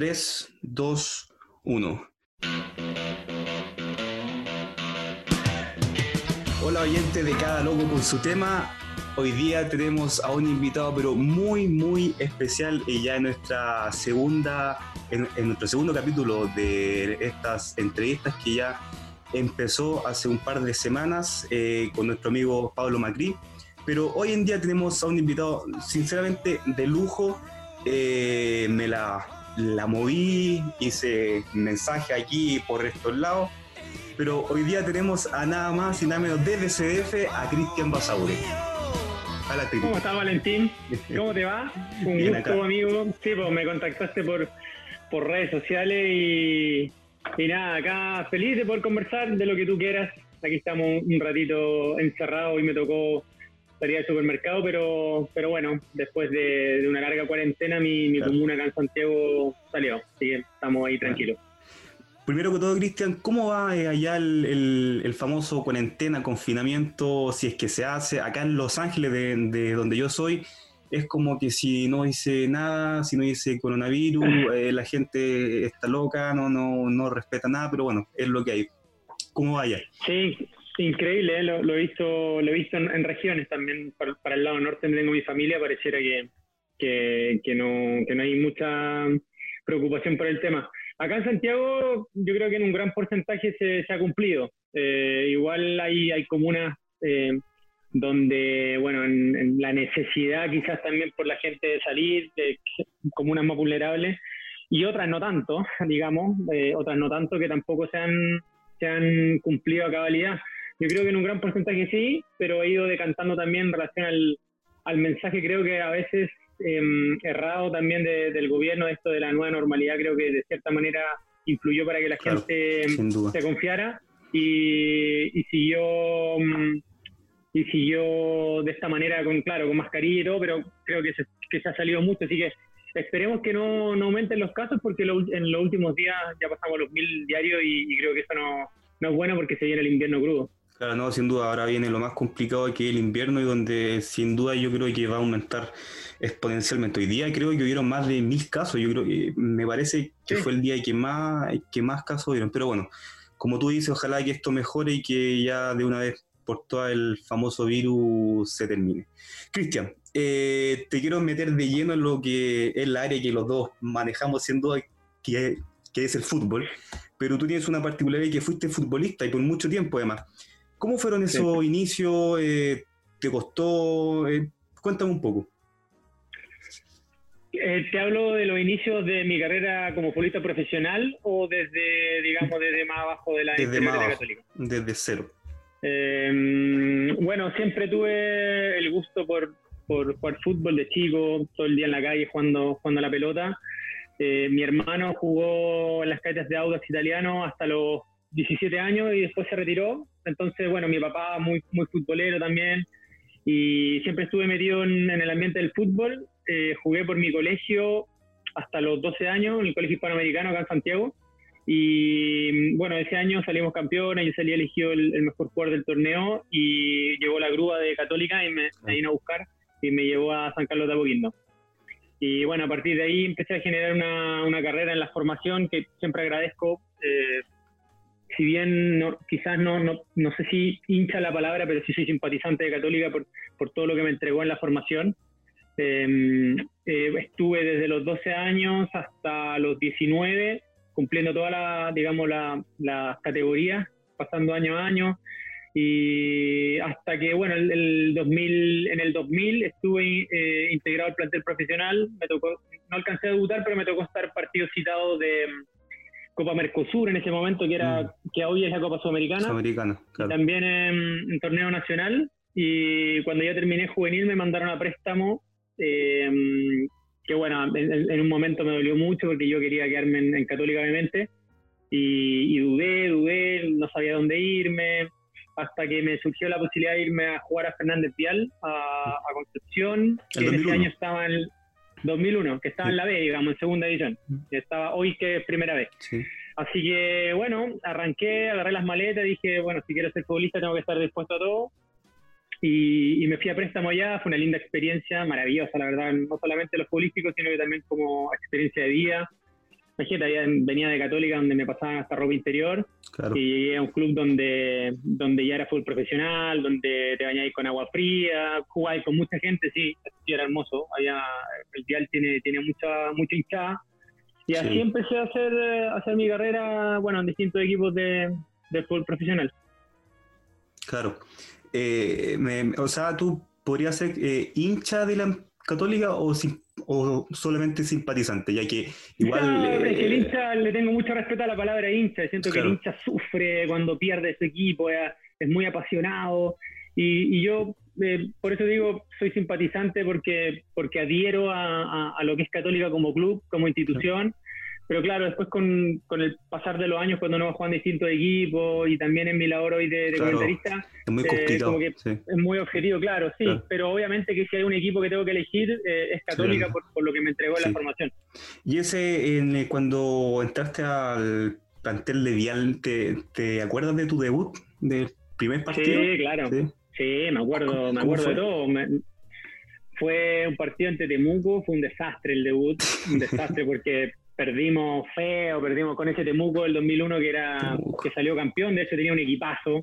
3, 2, 1. Hola oyentes de Cada Loco con su tema. Hoy día tenemos a un invitado pero muy muy especial y ya en nuestra segunda, en, nuestro segundo capítulo de estas entrevistas que ya empezó hace un par de semanas eh, con nuestro amigo Pablo Macri. Pero hoy en día tenemos a un invitado sinceramente de lujo. Eh, me la, la moví, hice mensaje aquí por estos lados. Pero hoy día tenemos a nada más y nada menos desde CDF a Cristian Basaure. ¿Cómo estás, Valentín? ¿Cómo te va? Un gusto, amigo. Sí, pues me contactaste por, por redes sociales y, y nada, acá feliz de poder conversar de lo que tú quieras. Aquí estamos un ratito encerrados y me tocó salir al supermercado, pero, pero bueno, después de, una larga cuarentena, mi, mi comuna acá en Santiago salió, así que estamos ahí tranquilos. Primero que todo, Cristian, ¿cómo va eh, allá el, famoso cuarentena, confinamiento, si es que se hace? Acá en Los Ángeles, de, donde yo soy, es como que si no hice nada, si no hice coronavirus, eh, la gente está loca, no, no, no respeta nada, pero bueno, es lo que hay. ¿Cómo va allá? Sí, Increíble, ¿eh? lo, he visto, lo he visto en, regiones también. Para, el lado norte tengo mi familia, pareciera que, que, no, que no hay mucha preocupación por el tema. Acá en Santiago yo creo que en un gran porcentaje se, se ha cumplido. Eh, igual hay, hay comunas eh, donde, bueno, en, la necesidad quizás también por la gente de salir, de comunas más vulnerables, y otras no tanto, digamos, otras no tanto que tampoco se han, se han cumplido a cabalidad. Yo creo que en un gran porcentaje sí, pero he ido decantando también en relación al, al mensaje, creo que a veces em, errado también del gobierno, esto de la nueva normalidad, creo que de cierta manera influyó para que la gente se confiara y, y siguió mm, y siguió de esta manera con claro con mascarilla y todo, pero creo que se, que se ha salido mucho, así que esperemos que no, no aumenten los casos porque en los últimos días ya pasamos los mil diarios y, y creo que eso no, no es bueno porque se viene el invierno crudo. Claro, no, sin duda, ahora viene lo más complicado que es el invierno y donde sin duda yo creo que va a aumentar exponencialmente. Hoy día creo que hubieron más de mil casos, yo creo que me parece que fue el día que más, que más casos hubieron. Pero bueno, como tú dices, ojalá que esto mejore y que ya de una vez por todo el famoso virus se termine. Cristian, eh, te quiero meter de lleno en lo que es la área que los dos manejamos sin duda, que, que es el fútbol, pero tú tienes una particularidad que fuiste futbolista y por mucho tiempo además. ¿Cómo fueron esos inicios? Eh, ¿Te costó? Eh, cuéntame un poco. Eh, ¿Te hablo de los inicios de mi carrera como futbolista profesional o desde, digamos, desde más abajo de la desde más católica? Desde cero. Em, bueno, siempre tuve el gusto por, por, jugar fútbol de chico, todo el día en la calle jugando, jugando la pelota. mi hermano jugó en las calles de Audas italiano hasta los 17 años y después se retiró. Entonces, bueno, mi papá muy, muy futbolero también y siempre estuve metido en, el ambiente del fútbol. Eh, jugué por mi colegio hasta los 12 años, en el Colegio Hispanoamericano acá en Santiago. Y bueno, ese año salimos campeones, yo salí elegido el, mejor jugador del torneo y llegó la grúa de Católica y me, vino a buscar y me llevó a San Carlos de Apoquindo. Y bueno, a partir de ahí empecé a generar una, una carrera en la formación que siempre agradezco. Eh, si bien no, quizás no, no, no, sé si hincha la palabra, pero sí soy simpatizante de Católica por, por todo lo que me entregó en la formación. Em, eh, estuve desde los 12 años hasta los 19, cumpliendo todas las, digamos, las la categorías, pasando año a año. Y hasta que, bueno, el, 2000, en el 2000 estuve eh, integrado al plantel profesional. Me tocó, no alcancé a debutar, pero me tocó estar partido citado de, Copa Mercosur en ese momento, que era mm. que hoy es la Copa Sudamericana. Sudamericana claro. También en, torneo nacional. Y cuando ya terminé juvenil me mandaron a préstamo, eh, que bueno, en, un momento me dolió mucho porque yo quería quedarme en, Católica, obviamente. Y, dudé, dudé, no sabía dónde irme, hasta que me surgió la posibilidad de irme a jugar a Fernández Vial, a, Concepción, que en ese año estaba en, 2001, que estaba en la B, digamos, en segunda edición. Que estaba hoy que es primera vez. Así que, bueno, arranqué, agarré las maletas, dije, bueno, si quiero ser futbolista tengo que estar dispuesto a todo. Y, me fui a préstamo allá, fue una linda experiencia, maravillosa, la verdad, no solamente los futbolísticos, sino que también como experiencia de vida. Imagínate, venía de Católica donde me pasaban hasta ropa interior y llegué a un club donde, donde ya era fútbol profesional, donde te bañáis con agua fría, jugáis con mucha gente, sí, era hermoso. Allá el Dial tiene, tiene mucha, mucha hinchada. Y así empecé a hacer, a hacer mi carrera, bueno, en distintos equipos de, de fútbol profesional. Claro. Eh, o sea, tú podrías ser eh, hincha de la católica o, o solamente simpatizante, ya que igual... Eh, el hincha le tengo mucho respeto a la palabra hincha, siento que el hincha sufre cuando pierde su equipo, es, muy apasionado y, yo por eso digo soy simpatizante porque, porque adhiero a, lo que es católica como club, como institución. Pero claro, después con, con, el pasar de los años, cuando uno va jugando distintos equipos y también en mi labor hoy de, comentarista, es muy, eh, es muy objetivo, claro, sí, pero obviamente que si hay un equipo que tengo que elegir, eh, es Católica por, por, lo que me entregó la formación. Y ese, en, eh, cuando entraste al plantel de Vial, ¿te, ¿te, acuerdas de tu debut, del primer partido? Sí, claro. Sí, me acuerdo, me acuerdo de todo. fue un partido ante Temuco, fue un desastre el debut, un desastre porque perdimos feo, perdimos con ese Temuco del 2001 que era que salió campeón, de hecho tenía un equipazo,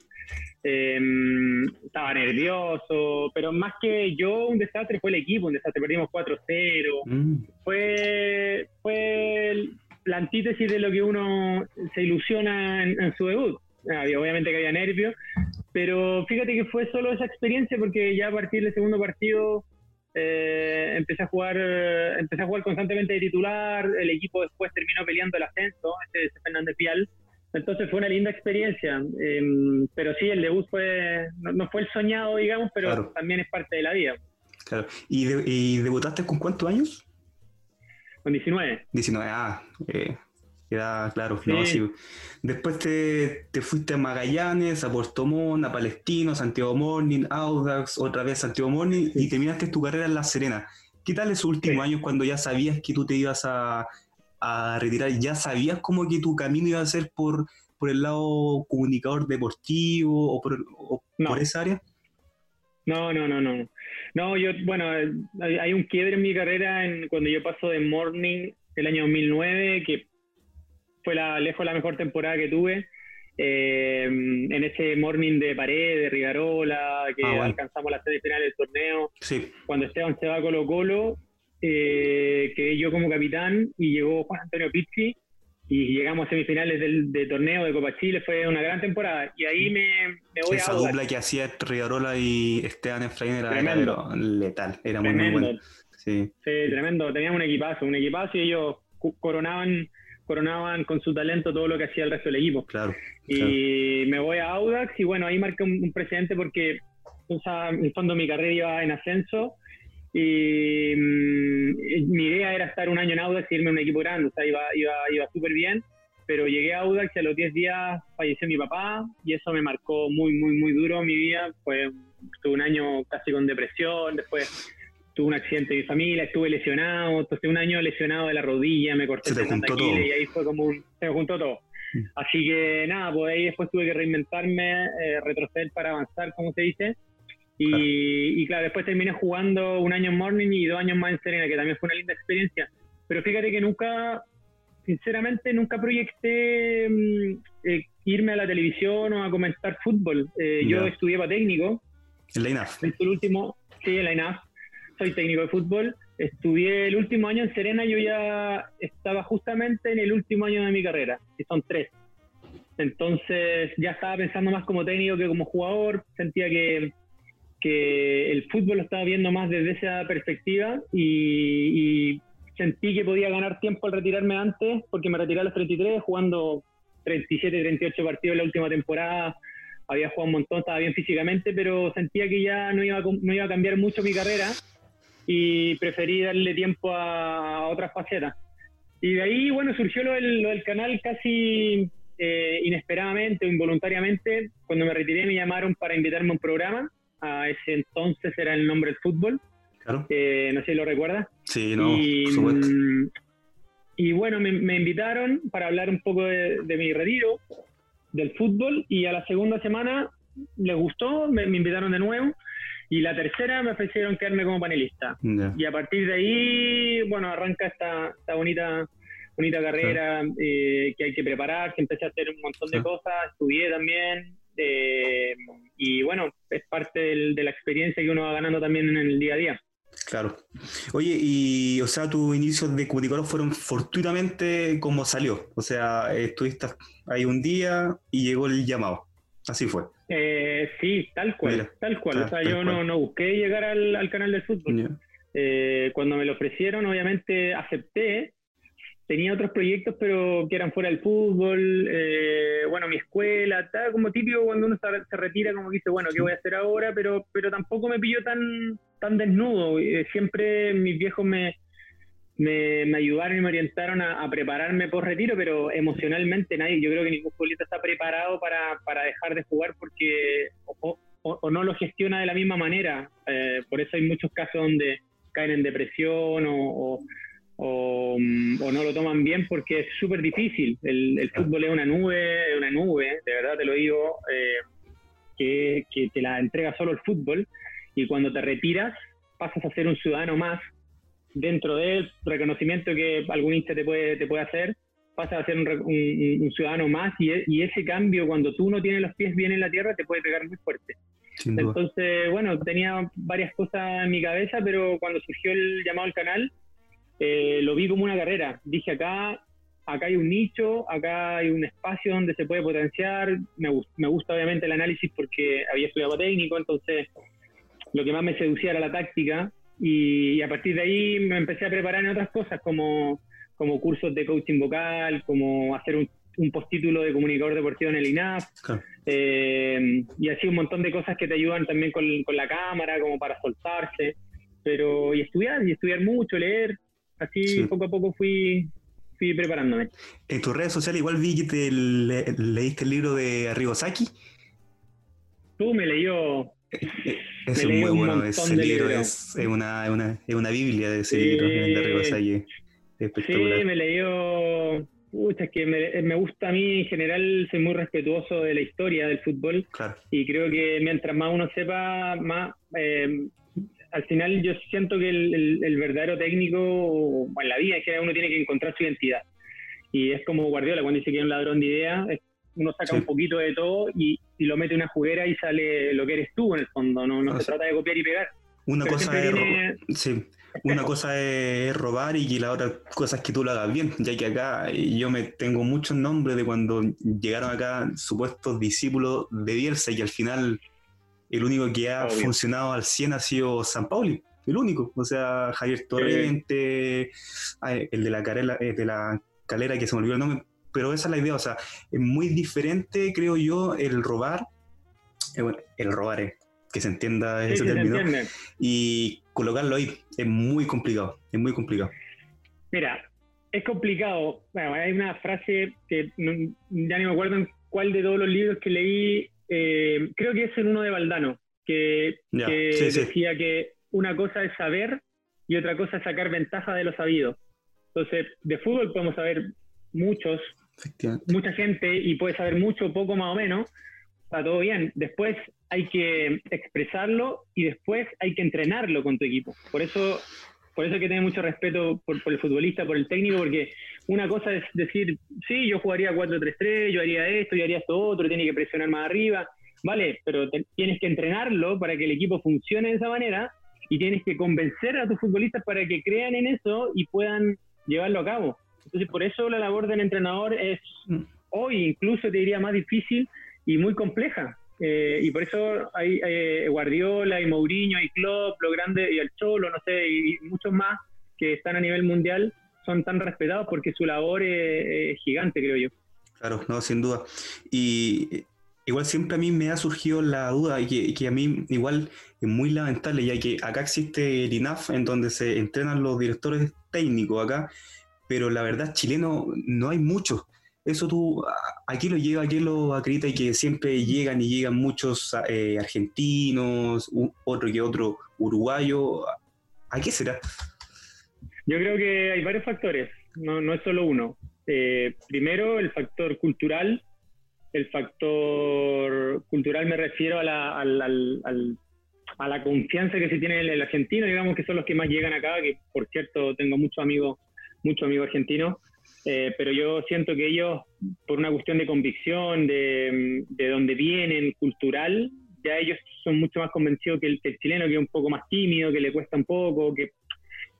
em, estaba nervioso, pero más que yo un desastre fue el equipo, un desastre, perdimos 4-0, mm. fue, fue la antítesis de lo que uno se ilusiona en, su debut. obviamente que había nervios, pero fíjate que fue solo esa experiencia porque ya a partir del segundo partido eh, empecé a jugar empecé a jugar constantemente de titular, el equipo después terminó peleando el ascenso, este es Fernández Pial, entonces fue una linda experiencia, em, pero sí, el debut fue, no, fue el soñado, digamos, pero también es parte de la vida. Claro. ¿Y, debutaste con cuántos años? Con 19. 19, ah, eh, Queda claro, ¿no? Después te, fuiste a Magallanes, a Puerto Montt, a Palestino, Santiago Morning, Audax, otra vez Santiago Morning y terminaste tu carrera en La Serena. ¿Qué tal esos últimos años cuando ya sabías que tú te ibas a, retirar? ¿Ya sabías como que tu camino iba a ser por, por el lado comunicador deportivo o por, por esa área? No, no, no, no. No, yo, bueno, hay un quiebre en mi carrera en, cuando yo paso de Morning el año 2009, que fue la, lejos la mejor temporada que tuve. Eh, en ese morning de pared, de Rigarola, que ah, alcanzamos la semifinal del torneo. Cuando Esteban se va a Colo Colo, eh, quedé yo como capitán y llegó Juan Antonio Pizzi y llegamos a semifinales del de torneo de Copa Chile. Fue una gran temporada y ahí me, me voy Esa a. Esa dupla que hacía Rigarola y Esteban Efraín era, letal, era muy, muy bueno. Sí. sí, tremendo. Teníamos un equipazo, un equipazo y ellos coronaban coronaban con su talento todo lo que hacía el resto del equipo. Claro. Y me voy a Audax y bueno, ahí marqué un, precedente porque o sea, en el fondo mi carrera iba en ascenso y mm, mi idea era estar un año en Audax y irme a un equipo grande, o sea, iba, iba, iba súper bien, pero llegué a Audax y a los 10 días falleció mi papá y eso me marcó muy, muy, muy duro mi vida, fue tuve un año casi con depresión, después tuve un accidente de mi familia, estuve lesionado, entonces un año lesionado de la rodilla, me corté el tendón y ahí fue como un, se me juntó todo. Mm. Así que nada, pues ahí después tuve que reinventarme, eh, retroceder para avanzar, como se dice. Y claro. después terminé jugando un año en Morning y dos años más en Serena, que también fue una linda experiencia. Pero fíjate que nunca, sinceramente, nunca proyecté mm, eh, irme a la televisión o a comentar fútbol. Eh, yo estudié para técnico. En la INAF. El último, sí, en la INAF soy técnico de fútbol. Estudié el último año en Serena, yo ya estaba justamente en el último año de mi carrera, que son tres. Entonces ya estaba pensando más como técnico que como jugador, sentía que, que el fútbol lo estaba viendo más desde esa perspectiva y, sentí que podía ganar tiempo al retirarme antes, porque me retiré a los 33 jugando 37, 38 partidos en la última temporada, había jugado un montón, estaba bien físicamente, pero sentía que ya no iba, no iba a cambiar mucho mi carrera y preferí darle tiempo a otras facetas. Y de ahí, bueno, surgió lo del, canal casi eh, inesperadamente o involuntariamente. Cuando me retiré me llamaron para invitarme a un programa. A ese entonces era el nombre del fútbol. Claro. Eh, no sé si lo recuerdas. Sí, no, y, mm, y bueno, me, invitaron para hablar un poco de, mi retiro del fútbol y a la segunda semana les gustó, me invitaron de nuevo y la tercera me ofrecieron quedarme como panelista. Y a partir de ahí, bueno, arranca esta, esta bonita bonita carrera eh, que hay que prepararse, empecé a hacer un montón de cosas, estudié también, eh, y bueno, es parte de la experiencia que uno va ganando también en el día a día. Claro. Oye, y o sea, tus inicios de comunicador fueron fortuitamente como salió. O sea, estuviste ahí un día y llegó el llamado. Así fue. Eh, sí, tal cual, tal cual. o sea, yo no, no, busqué llegar al, canal del fútbol. Eh, cuando me lo ofrecieron, obviamente acepté, tenía otros proyectos, pero que eran fuera del fútbol, eh, bueno, mi escuela, estaba como típico cuando uno se, retira, como que dice, bueno, ¿qué voy a hacer ahora? Pero, pero tampoco me pilló tan, tan desnudo. Eh, siempre mis viejos me, me, ayudaron y me orientaron a, prepararme por retiro, pero emocionalmente nadie, yo creo que ningún futbolista está preparado para, para dejar de jugar porque o, no lo gestiona de la misma manera. Eh, por eso hay muchos casos donde caen en depresión o o, no lo toman bien porque es súper difícil. El, fútbol es una nube, es una nube, de verdad te lo digo, eh, que, que, te la entrega solo el fútbol y cuando te retiras pasas a ser un ciudadano más dentro del reconocimiento que algún hincha te puede, te puede hacer, pasas a ser un, ciudadano más y, y, ese cambio cuando tú no tienes los pies bien en la tierra te puede pegar muy fuerte. Entonces, bueno, tenía varias cosas en mi cabeza, pero cuando surgió el llamado al canal, eh, lo vi como una carrera. Dije acá, acá hay un nicho, acá hay un espacio donde se puede potenciar. Me, me gusta obviamente el análisis porque había estudiado técnico, entonces lo que más me seducía era la táctica y, a partir de ahí me empecé a preparar en otras cosas como, como cursos de coaching vocal, como hacer un, un postítulo de comunicador deportivo en el INAF. Eh, y así un montón de cosas que te ayudan también con, con, la cámara, como para soltarse. Pero, y estudiar, y estudiar mucho, leer así poco a poco fui, fui preparándome. En tus redes sociales igual vi que te leíste el libro de Arribosaki. Tú me leyó. Es muy bueno ese libro, es, una, una, es, una, biblia de ese libro de Arribosaki. Sí, me leyó. Pucha, es que me, me, gusta a mí en general, soy muy respetuoso de la historia del fútbol. Y creo que mientras más uno sepa, más eh, al final yo siento que el, verdadero técnico, en la vida es que uno tiene que encontrar su identidad. Y es como Guardiola, cuando dice que es un ladrón de ideas, uno saca un poquito de todo y, lo mete en una juguera y sale lo que eres tú en el fondo, no, no se trata de copiar y pegar. Una cosa es, una cosa es robar y la otra cosa es que tú lo hagas bien, ya que acá yo me tengo muchos nombres de cuando llegaron acá supuestos discípulos de Bielsa y al final el único que ha funcionado al 100 ha sido San Pauli, el único. O sea, Javier Torrente, el de la, carela, de la calera que se me olvidó el nombre, pero esa es la idea. O sea, es muy diferente, creo yo, el robar, eh, el robar, es, que se entienda ese término, y colocarlo ahí es muy complicado, es muy complicado. Mira, es complicado. Bueno, hay una frase que ya ni me acuerdo en cuál de todos los libros que leí eh, creo que es en uno de Valdano, que, decía que una cosa es saber y otra cosa es sacar ventaja de lo sabido. Entonces, de fútbol podemos saber muchos, mucha gente y puede saber mucho, poco más o menos, está todo bien. Después hay que expresarlo y después hay que entrenarlo con tu equipo. Por eso, por eso hay que tener mucho respeto por, por el futbolista, por el técnico, porque una cosa es decir, sí, yo jugaría 4-3-3, yo haría esto, yo haría esto otro, tiene que presionar más arriba, vale, pero tienes que entrenarlo para que el equipo funcione de esa manera y tienes que convencer a tus futbolistas para que crean en eso y puedan llevarlo a cabo. Entonces, por eso la labor del entrenador es mm. hoy incluso te diría más difícil y muy compleja. Eh, y por eso hay eh, Guardiola y Mourinho y Klopp, lo grande y el Cholo, no sé, y muchos más que están a nivel mundial son tan respetados porque su labor es, gigante, creo yo. Claro, no, sin duda. Y igual siempre a mí me ha surgido la duda y que, a mí igual es muy lamentable, ya que acá existe el INAF en donde se entrenan los directores técnicos acá, pero la verdad chileno no hay muchos. Eso tú, aquí lo lleva, aquí lo acredita y que siempre llegan y llegan muchos eh, argentinos, otro que otro uruguayo. ¿A qué será? Yo creo que hay varios factores, no, no es solo uno. Eh, primero, el factor cultural. El factor cultural me refiero a la, a la confianza que se tiene en el argentino, digamos que son los que más llegan acá, que por cierto tengo muchos amigos, muchos amigos argentinos. Eh, pero yo siento que ellos, por una cuestión de convicción, de, de donde vienen, cultural, ya ellos son mucho más convencidos que el, chileno, que es un poco más tímido, que le cuesta un poco, que,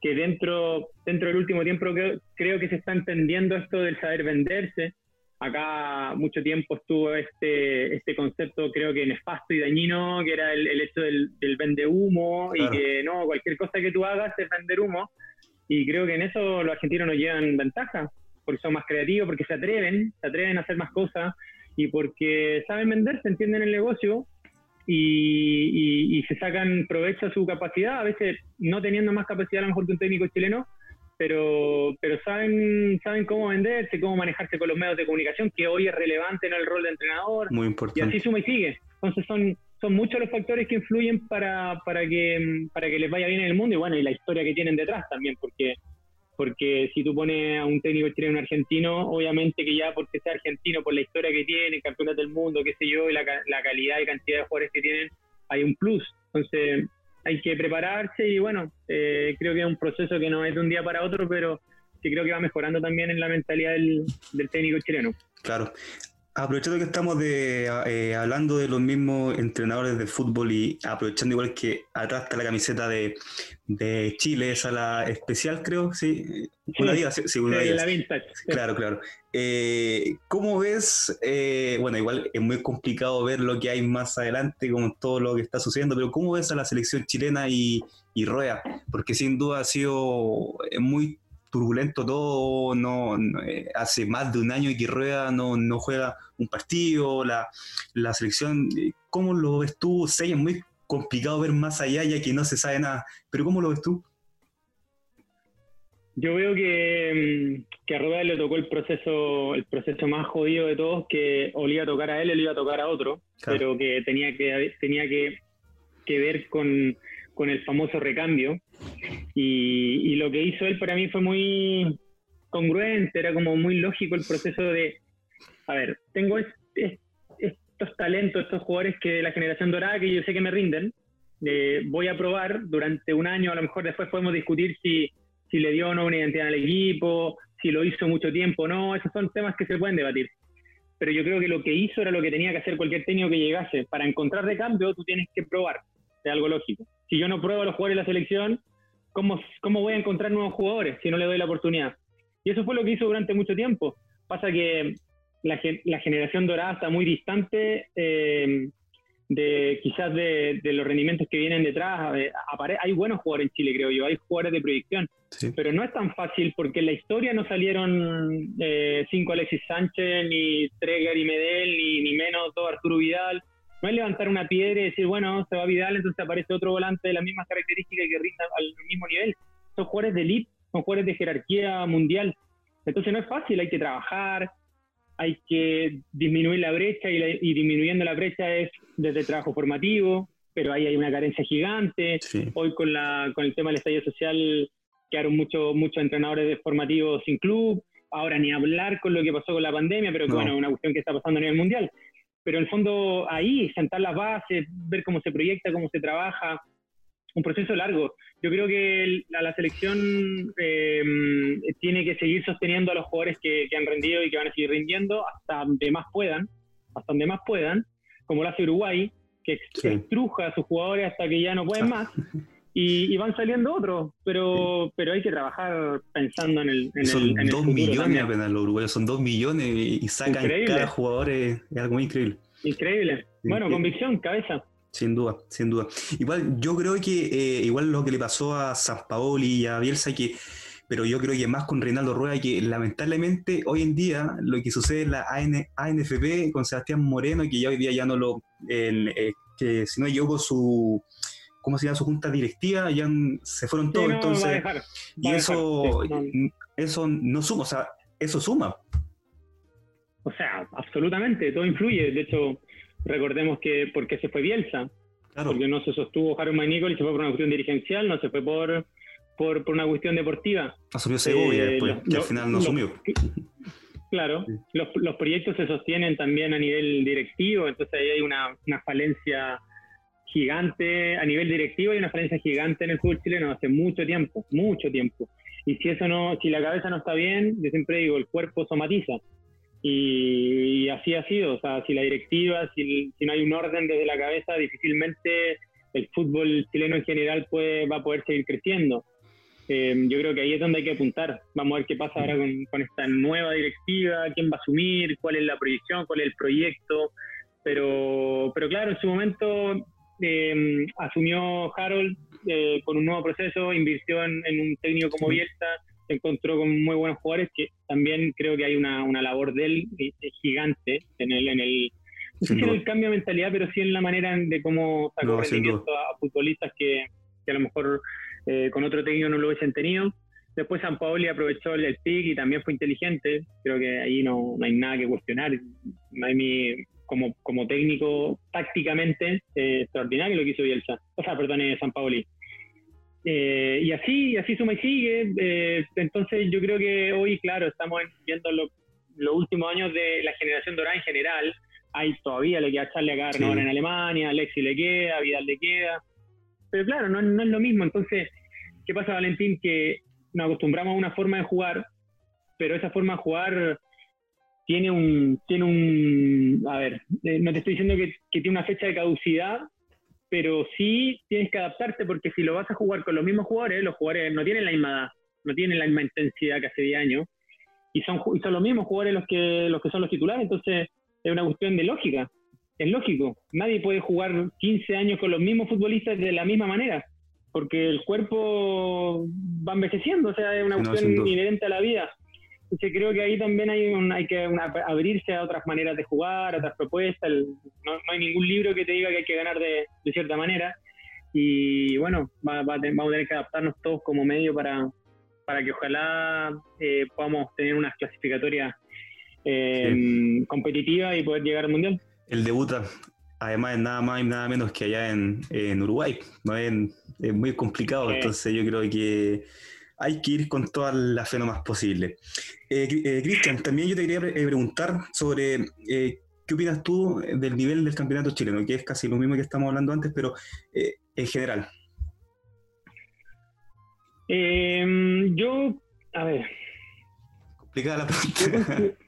que dentro, dentro del último tiempo creo, creo que se está entendiendo esto del saber venderse. Acá mucho tiempo estuvo este, este concepto, creo que nefasto y dañino, que era el, hecho del, del vende humo y que no, cualquier cosa que tú hagas es vender humo. Y creo que en eso los argentinos nos llevan ventaja porque son más creativos, porque se atreven, se atreven a hacer más cosas y porque saben vender, se entienden el negocio y, se sacan provecho a su capacidad, a veces no teniendo más capacidad a lo mejor que un técnico chileno, pero, pero saben, saben cómo venderse, cómo manejarse con los medios de comunicación, que hoy es relevante en el rol de entrenador. Muy importante. Y así suma y sigue. Entonces son, son muchos los factores que influyen para, para, que, para que les vaya bien en el mundo y bueno, y la historia que tienen detrás también, porque porque si tú pones a un técnico chileno argentino, obviamente que ya porque sea argentino, por la historia que tiene, campeonato del mundo, qué sé yo, y la, calidad y cantidad de jugadores que tienen, hay un plus. Entonces hay que prepararse y bueno, eh, creo que es un proceso que no es de un día para otro, pero que creo que va mejorando también en la mentalidad del, del técnico chileno. Claro. Aprovechando que estamos de, eh, hablando de los mismos entrenadores de fútbol y aprovechando igual que atrás está la camiseta de, Chile, esa la especial creo, sí, una día, sí, una día. La vintage. Claro, claro. Eh, ¿Cómo ves? Eh, bueno, igual es muy complicado ver lo que hay más adelante con todo lo que está sucediendo, pero ¿cómo ves a la selección chilena y, y Rueda? Porque sin duda ha sido muy turbulento todo, no, eh, hace más de un año que Rueda no, no juega un partido, la, la selección, eh, ¿cómo lo ves tú? Sé, es muy complicado ver más allá ya que no se sabe nada, pero ¿cómo lo ves tú? Yo veo que, mm, que a Rueda le tocó el proceso, el proceso más jodido de todos, que olía a tocar a él, él iba a tocar a otro, pero que tenía que, tenía que, que ver con, con el famoso recambio. Y, lo que hizo él para mí fue muy congruente, era como muy lógico el proceso de, a ver, tengo estos talentos, estos jugadores que de la generación dorada que yo sé que me rinden, eh, voy a probar durante un año, a lo mejor después podemos discutir si, si le dio o no una identidad al equipo, si lo hizo mucho tiempo o no, esos son temas que se pueden debatir. Pero yo creo que lo que hizo era lo que tenía que hacer cualquier técnico que llegase. Para encontrar de cambio, tú tienes que probar, es algo lógico si yo no pruebo a los jugadores de la selección, ¿cómo, ¿cómo voy a encontrar nuevos jugadores si no le doy la oportunidad? Y eso fue lo que hizo durante mucho tiempo. Pasa que la, la generación dorada está muy distante eh, de quizás de, los rendimientos que vienen detrás. hay buenos jugadores en Chile, creo yo, hay jugadores de proyección, pero no es tan fácil porque en la historia no salieron eh, cinco Alexis Sánchez, ni tres Gary Medel, ni, ni menos dos Arturo Vidal no es levantar una piedra y decir, bueno, se va Vidal, entonces aparece otro volante de las mismas características y que rinda al mismo nivel. Son jugadores de elite, son jugadores de jerarquía mundial. Entonces no es fácil, hay que trabajar, hay que disminuir la brecha y, disminuyendo la brecha es desde el trabajo formativo, pero ahí hay una carencia gigante. Hoy con, la, con el tema del estallido social quedaron muchos muchos entrenadores formativos sin club, ahora ni hablar con lo que pasó con la pandemia, pero bueno, es una cuestión que está pasando a nivel mundial pero en el fondo ahí, sentar las bases, ver cómo se proyecta, cómo se trabaja, un proceso largo. Yo creo que la, selección em, tiene que seguir sosteniendo a los jugadores que, han rendido y que van a seguir rindiendo hasta donde más puedan, hasta donde más puedan, como lo hace Uruguay, que estruja a sus jugadores hasta que ya no pueden más. Y, van saliendo otros, pero pero hay que trabajar pensando en el. En son dos millones apenas los uruguayos, son dos millones y sacan cada jugador, es, algo muy increíble. Increíble. Bueno, convicción, cabeza. Sin duda, sin duda. Igual, yo creo que eh, igual lo que le pasó a San Paoli y a Bielsa, que, pero yo creo que más con Reinaldo Rueda, que lamentablemente hoy en día lo que sucede en la ANFP con Sebastián Moreno, que ya hoy día ya no lo, eh, que si no yo su ¿cómo se llama? Su junta directiva, ya se fueron todos, entonces, y eso, no. eso no suma, o sea, eso suma. O sea, absolutamente, todo influye, de hecho, recordemos que porque se fue Bielsa, porque no se sostuvo Jaron McNichol y se fue por una cuestión dirigencial, no se fue por, por, una cuestión deportiva. Asumió Segovia eh, después, que al final no asumió. Claro, los, los, proyectos se sostienen también a nivel directivo, entonces ahí hay una, una falencia gigante a nivel directivo y una falencia gigante en el fútbol chileno hace mucho tiempo, mucho tiempo. Y si eso no, si la cabeza no está bien, yo siempre digo, el cuerpo somatiza. Y, así ha sido, o sea, si la directiva, si, si no hay un orden desde la cabeza, difícilmente el fútbol chileno en general puede, va a poder seguir creciendo. Eh, yo creo que ahí es donde hay que apuntar. Vamos a ver qué pasa ahora con, con, esta nueva directiva, quién va a asumir, cuál es la proyección, cuál es el proyecto. Pero, pero claro, en su momento eh, asumió Harold eh, con un nuevo proceso, invirtió en, un técnico como Bielsa, se encontró con muy buenos jugadores, que también creo que hay una, una labor de él gigante en el, en el no sé si en el cambio de mentalidad, pero sí en la manera de cómo sacó rendimiento a futbolistas que, que a lo mejor eh, con otro técnico no lo hubiesen tenido. Después San Paoli aprovechó el pick y también fue inteligente. Creo que ahí no, hay nada que cuestionar. No hay como, como técnico tácticamente eh, extraordinario lo que hizo Bielsa. O sea, perdón, eh, San Paoli. y así, así suma y sigue. entonces yo creo que hoy, claro, estamos viendo los últimos años de la generación dorada en general. Hay todavía le queda Charlie acá en Alemania, Alexi le queda, Vidal le queda. Pero claro, no, no es lo mismo. Entonces, ¿qué pasa, Valentín? Que nos acostumbramos a una forma de jugar, pero esa forma de jugar tiene un, tiene un, a ver, eh, no te estoy diciendo que, tiene una fecha de caducidad, pero sí tienes que adaptarte porque si lo vas a jugar con los mismos jugadores, los jugadores no tienen la misma edad, no tienen la misma intensidad que hace 10 años, y son, y son los mismos jugadores los que, los que son los titulares, entonces es una cuestión de lógica es lógico, nadie puede jugar 15 años con los mismos futbolistas de la misma manera, porque el cuerpo va envejeciendo, o sea, es una cuestión inherente a la vida. Entonces creo que ahí también hay, hay que abrirse a otras maneras de jugar, a otras propuestas. no, hay ningún libro que te diga que hay que ganar de, cierta manera. Y bueno, va, vamos a tener que adaptarnos todos como medio para, para que ojalá eh, podamos tener unas clasificatorias eh, competitivas y poder llegar al Mundial el debuta, además es nada más y nada menos que allá en, Uruguay. ¿no? Es, es muy complicado, entonces yo creo que hay que ir con toda la fe más posible. Eh, eh, Cristian, también yo te quería eh, preguntar sobre qué opinas tú del nivel del campeonato chileno, que es casi lo mismo que estamos hablando antes, pero en general. Em, yo, a ver. Complicada la pregunta.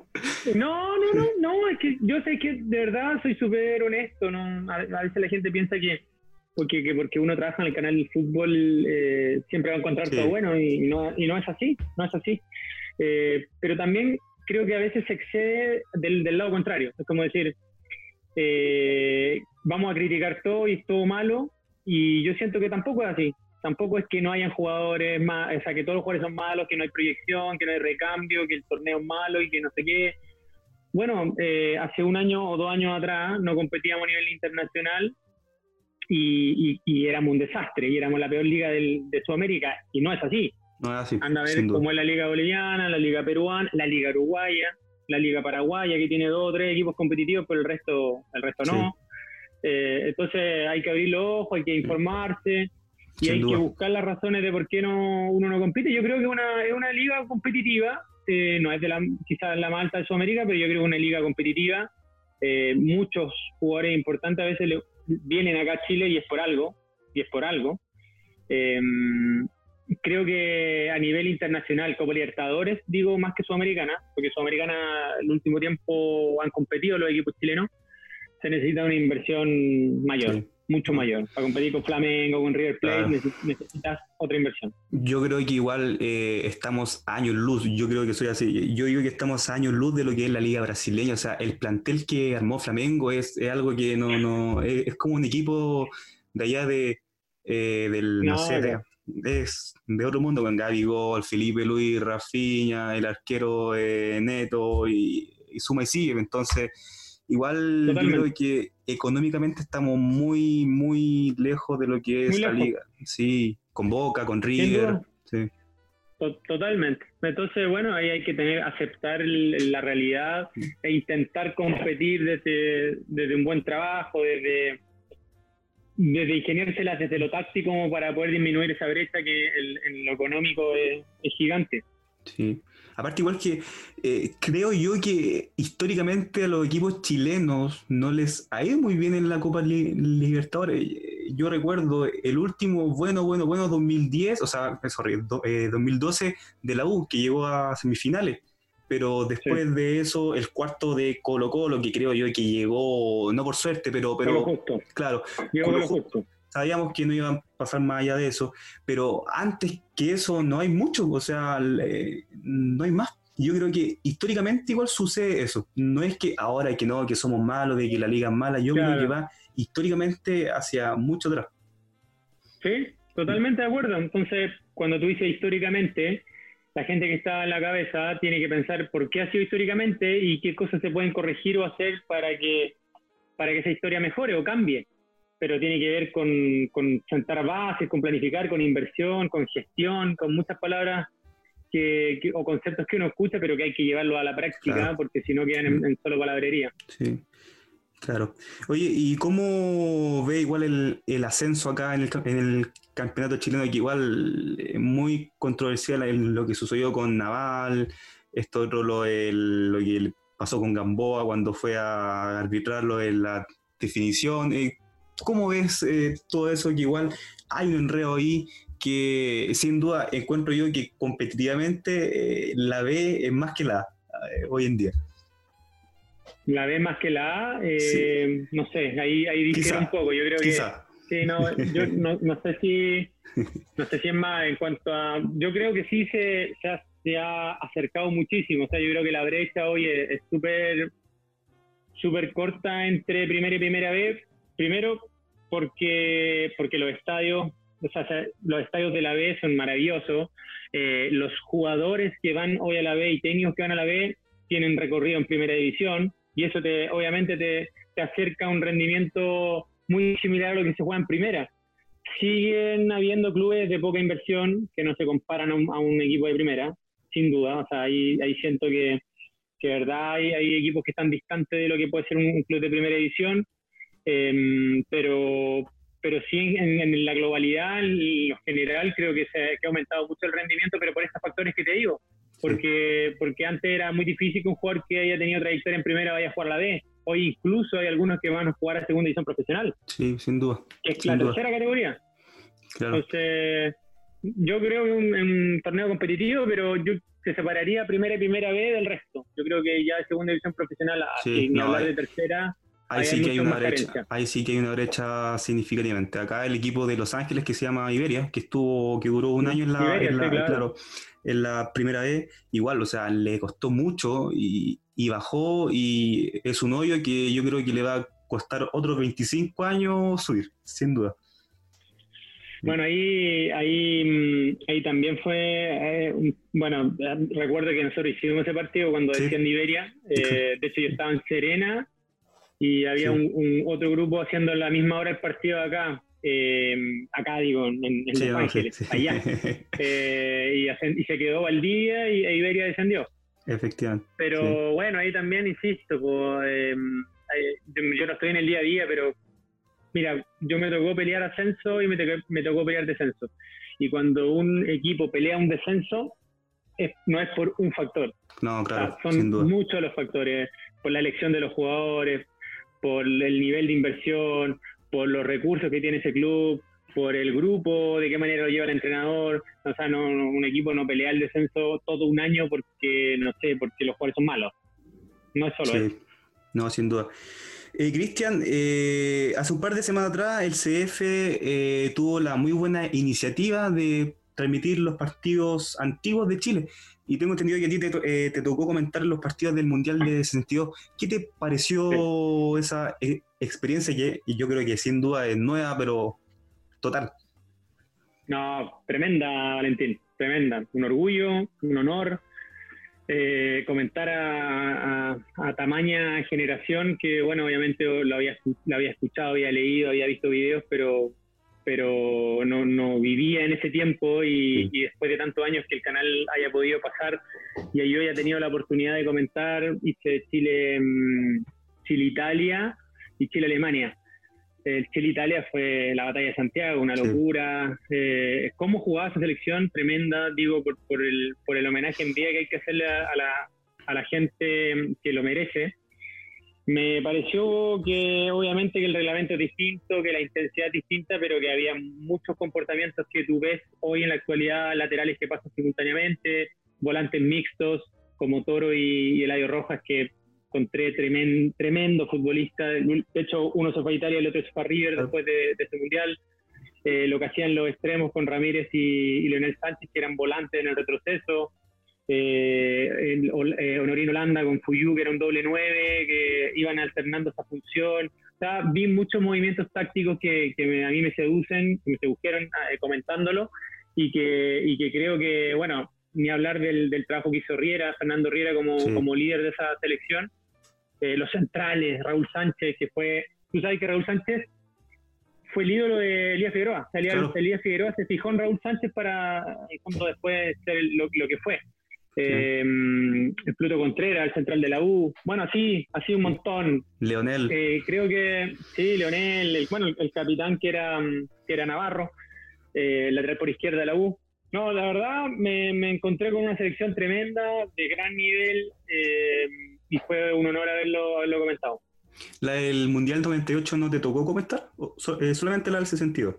No, no, no, no, es que yo sé que de verdad soy súper honesto, ¿no? A, veces la gente piensa que porque, que porque uno trabaja en el canal de fútbol eh, siempre va a encontrar todo bueno y no, y no es así, no es así. Eh, pero también creo que a veces se excede del, del lado contrario, es como decir, eh, vamos a criticar todo y es todo malo y yo siento que tampoco es así tampoco es que no hayan jugadores más, o sea, que todos los jugadores son malos, que no hay proyección, que no hay recambio, que el torneo es malo y que no sé qué. Bueno, eh, hace un año o dos años atrás no competíamos a nivel internacional y, éramos un desastre y éramos la peor liga de Sudamérica y no es así. No es así. Anda a ver cómo es la liga boliviana, la liga peruana, la liga uruguaya, la liga paraguaya que tiene dos o tres equipos competitivos, pero el resto, el resto no. Eh, entonces hay que abrir los ojos, hay que informarse y hay que buscar las razones de por qué no, uno no compite. Yo creo que una, es una liga competitiva, eh, no es de la, quizás la más alta de Sudamérica, pero yo creo que es una liga competitiva. Eh, muchos jugadores importantes a veces vienen acá a Chile y es por algo, y es por algo. Eh, creo que a nivel internacional, como Libertadores, digo más que Sudamericana, porque Sudamericana el último tiempo han competido los equipos chilenos, se necesita una inversión mayor mucho mayor. Para competir con Flamengo, con River Plate, necesitas otra inversión. Yo creo que igual eh, estamos años luz, yo creo que soy así. Yo digo que estamos años luz de lo que es la liga brasileña. O sea, el plantel que armó Flamengo es, algo que no, no es, como un equipo de allá de, eh, del, no, sé, de, es de otro mundo, con Gol, Felipe Luis, Rafinha, el arquero eh, Neto y, y suma y sigue. Entonces Igual yo creo que económicamente estamos muy, muy lejos de lo que es la liga. Sí, con Boca, con River. Sí. Totalmente. Entonces, bueno, ahí hay que tener, aceptar la realidad e intentar competir desde, desde un buen trabajo, desde, desde ingeniárselas desde lo táctico para poder disminuir esa brecha que en lo económico es, es gigante. Sí. Aparte, igual que eh, creo yo que históricamente a los equipos chilenos no les ha ido muy bien en la Copa Libertadores. yo recuerdo el último bueno, bueno, bueno 2010, o sea, sorry, 2012 eh, de la U, que llegó a semifinales. Pero después de eso, el cuarto de Colo Colo, que creo yo que llegó, no por suerte, pero, pero claro, sabíamos que no iban a pasar más allá de eso, pero antes que eso no hay mucho, o sea, no hay más yo creo que históricamente igual sucede eso. No es que ahora que no, que somos malos, de que la liga es mala, yo creo que va históricamente hacia mucho atrás. Sí, totalmente de acuerdo. Entonces, cuando tú dices históricamente, la gente que está en la cabeza tiene que pensar por qué ha sido históricamente y qué cosas se pueden corregir o hacer para que, para que esa historia mejore o cambie. Pero tiene que ver con, con sentar bases, con planificar, con inversión, con gestión, con muchas palabras que, o conceptos que uno escucha, pero que hay que llevarlo a la práctica, porque si no quedan en, solo palabrería. Sí, claro. Oye, ¿y cómo ve igual el, el ascenso acá en el, en el, campeonato chileno? Que igual es muy controversial en lo que sucedió con Naval, esto otro lo, lo que pasó con Gamboa cuando fue a arbitrarlo en la definición. Eh, ¿Cómo ves eh, todo eso? Que igual hay un enredo ahí que sin duda encuentro yo que competitivamente eh, la B es más que la A eh, hoy en día. La B más que la A, no sé, ahí, ahí difiere un poco. Yo creo que. Sí, no, yo no, sé si. No sé si es más en cuanto a. Yo creo que sí se, se, ha, acercado muchísimo. O sea, yo creo que la brecha hoy es súper. súper corta entre primera y primera B. Primero, porque, porque los estadios o sea, los estadios de la B son maravillosos. Eh, los jugadores que van hoy a la B y técnicos que van a la B tienen recorrido en primera división y eso te, obviamente te, te acerca a un rendimiento muy similar a lo que se juega en primera. Siguen habiendo clubes de poca inversión que no se comparan a un, equipo de primera, sin duda. O sea, ahí, ahí siento que, que verdad hay, hay, equipos que están distantes de lo que puede ser un, club de primera división, em, pero, pero sí en, la globalidad, en lo general, creo que se ha aumentado mucho el rendimiento, pero por estos factores que te digo. Porque, porque antes era muy difícil que un jugador que haya tenido trayectoria en primera vaya a jugar la B. Hoy incluso hay algunos que van a jugar a segunda división profesional. Sí, sin duda. Que es la tercera categoría. Entonces, yo creo que un, un torneo competitivo, pero yo se separaría primera y primera B del resto. Yo creo que ya segunda división profesional, sin hablar de tercera, Ahí sí, que hay una brecha, ahí sí que hay una brecha significativamente. Acá el equipo de Los Ángeles que se llama Iberia, que estuvo, que duró un año en la, en la, primera vez, igual, o sea, le costó mucho y, bajó y es un hoyo que yo creo que le va a costar otros 25 años subir, sin duda. Bueno, ahí, ahí, ahí también fue, eh, bueno, recuerdo que nosotros hicimos ese partido cuando decían Iberia, eh, de hecho yo estaba en Serena y había un, otro grupo haciendo la misma hora el partido acá, eh, acá digo, en, Los Ángeles, allá. Eh, y, se quedó Valdivia y e Iberia descendió. Efectivamente. Pero bueno, ahí también insisto, pues, yo no estoy en el día a día, pero mira, yo me tocó pelear ascenso y me, tocó, me tocó pelear descenso. Y cuando un equipo pelea un descenso, no es por un factor. No, claro. son muchos los factores, por la elección de los jugadores, por el nivel de inversión, por los recursos que tiene ese club, por el grupo, de qué manera lo lleva el entrenador. O sea, no, un equipo no pelea el descenso todo un año porque, no sé, porque los jugadores son malos. No es solo eso. No, sin duda. Eh, Cristian, eh, hace un par de semanas atrás el CF eh, tuvo la muy buena iniciativa de transmitir los partidos antiguos de Chile. Y tengo entendido que a ti te, te tocó comentar los partidos del Mundial de 62. ¿Qué te pareció esa eh, experiencia? Que yo creo que sin duda es nueva, pero total. No, tremenda, Valentín, tremenda. Un orgullo, un honor. Eh, comentar a, a, tamaña generación que, bueno, obviamente lo había, lo había escuchado, había leído, había visto videos, pero pero no, no vivía en ese tiempo y, después de tantos años que el canal haya podido pasar y yo haya tenido la oportunidad de comentar, hice Chile, mm, Chile-Italia y Chile-Alemania. El Chile-Italia fue la batalla de Santiago, una locura. Eh, ¿Cómo jugaba esa selección? Tremenda, digo, por, por, el, homenaje en vida que hay que hacerle a, la, a la gente que lo merece Me pareció que obviamente que el reglamento es distinto, que la intensidad es distinta, pero que había muchos comportamientos que tú ves hoy en la actualidad, laterales que pasan simultáneamente, volantes mixtos como Toro y, Eladio Rojas, que encontré tremendo, tremendo futbolista. De hecho, uno se fue a Italia y el otro se fue a River después de, este mundial. Eh, lo que hacían los extremos con Ramírez y, Leonel Sánchez, que eran volantes en el retroceso. Eh, eh, Honorino Holanda con Fuyu, que era un doble nueve, que iban alternando esa función. O sea, vi muchos movimientos tácticos que, a mí me seducen, que me sedujeron comentándolo, y que, y que creo que, bueno, ni hablar del, trabajo que hizo Riera, Fernando Riera como, como líder de esa selección. Eh, los centrales, Raúl Sánchez, que fue, tú sabes que Raúl Sánchez fue el ídolo de Elías Figueroa. Elías, Figueroa se fijó en Raúl Sánchez para, después ser lo, que fue. Eh, el Pluto Contreras, el central de la U. Bueno, así, así un montón. Leonel. Eh, creo que, sí, Leonel, el, bueno, el, capitán que era, que era Navarro, el lateral por izquierda de la U. No, la verdad me, encontré con una selección tremenda, de gran nivel, eh, y fue un honor haberlo, haberlo comentado. ¿La del Mundial 98 no te tocó comentar? Eh, ¿Solamente la del 62?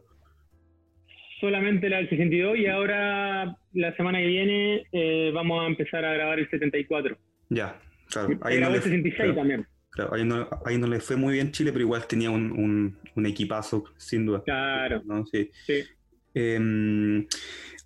Solamente la del 62 y ahora la semana que viene eh, vamos a empezar a grabar el 74. Ya, claro. Ahí no el 66 también. Claro, ahí no, ahí no, le fue muy bien Chile, pero igual tenía un, un, equipazo, sin duda. Claro. Sí. sí. Em,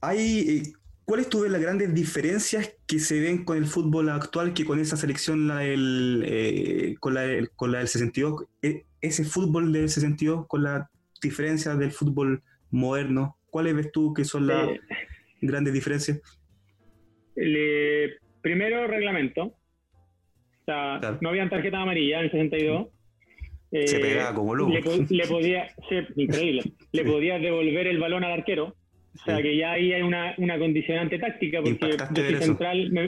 hay, eh, ¿Cuáles tuve las grandes diferencias que se ven con el fútbol actual que con esa selección, la del, eh, con, la, con la del 62? E, ese fútbol del 62 con las diferencias del fútbol moderno, ¿cuáles ves tú que son las eh, grandes diferencias? primero, reglamento. O sea, no había tarjeta amarilla en el 62. se pegaba como loco. Le, podía, increíble, le podía devolver el balón al arquero o sea, que ya ahí hay una, una condicionante táctica, porque desde central me,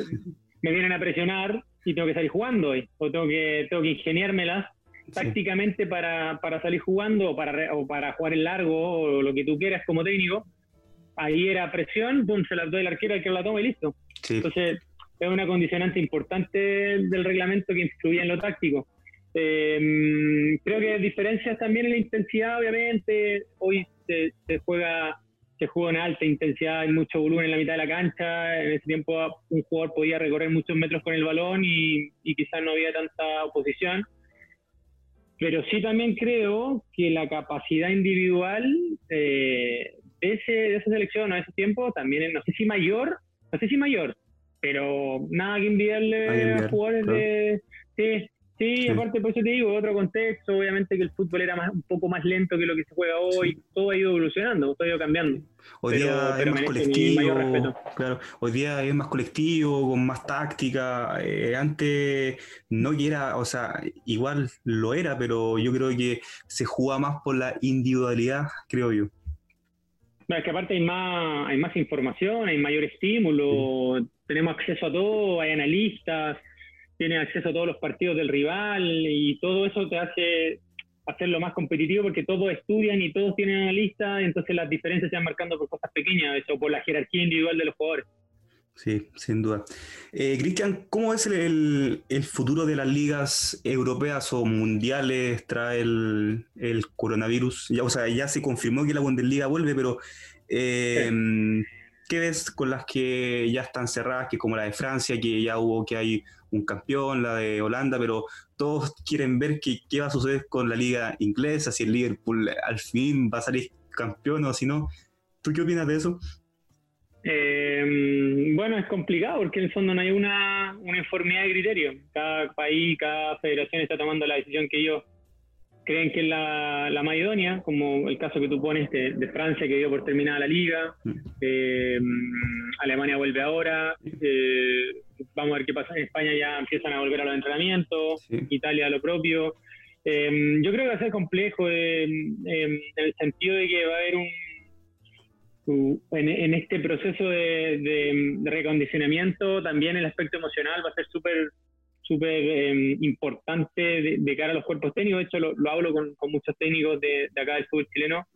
vienen a presionar y tengo que salir jugando hoy, o tengo que, tengo que ingeniármelas tácticamente para, para, salir jugando o para, o para jugar el largo o lo que tú quieras como técnico. Ahí era presión, pum, se la doy el arquero, el que la toma y listo. Entonces, es una condicionante importante del reglamento que influía en lo táctico. Eh, creo que diferencias también en la intensidad, obviamente. Hoy se, se juega se jugó en alta intensidad, y mucho volumen en la mitad de la cancha. En ese tiempo un jugador podía recorrer muchos metros con el balón y, quizás no había tanta oposición. Pero sí también creo que la capacidad individual eh, de, ese, de esa selección a ese tiempo también, no sé si mayor, no sé si mayor, pero nada que enviarle a jugadores de... Sí, Sí, aparte por eso te digo, otro contexto, obviamente que el fútbol era más, un poco más lento que lo que se juega hoy, todo ha ido evolucionando, todo ha ido cambiando. Hoy día es más colectivo, claro, hoy día es más colectivo, con más táctica, eh, antes no era, o sea, igual lo era, pero yo creo que se juega más por la individualidad, creo yo. es que aparte hay más, hay más información, hay mayor estímulo, tenemos acceso a todo, hay analistas, tiene acceso a todos los partidos del rival y todo eso te hace hacerlo más competitivo porque todos estudian y todos tienen una lista, entonces las diferencias se van marcando por cosas pequeñas o por la jerarquía individual de los jugadores. Sí, sin duda. Eh, Cristian, ¿cómo es el, el, futuro de las ligas europeas o mundiales tras el, el, coronavirus? Ya, o sea, ya se confirmó que la Bundesliga vuelve, pero eh, ¿qué ves con las que ya están cerradas, que como la de Francia, que ya hubo que hay un campeón, la de Holanda, pero todos quieren ver qué, qué va a suceder con la liga inglesa, si el Liverpool al fin va a salir campeón o si no. ¿Tú qué opinas de eso? Eh, bueno, es complicado porque en el fondo no hay una uniformidad de criterio. Cada país, cada federación está tomando la decisión que ellos creen que es la, la más idónea, como el caso que tú pones de, Francia, que dio por terminada la liga. Mm. Eh, Alemania vuelve ahora. Eh, vamos a ver qué pasa en España, ya empiezan a volver a los entrenamientos, Italia lo propio. Eh, yo creo que va a ser complejo en el sentido de que va a haber un, en, este proceso de, recondicionamiento, también el aspecto emocional va a ser súper súper importante de, cara a los cuerpos técnicos. De hecho, lo, hablo con, muchos técnicos de, de acá del fútbol chileno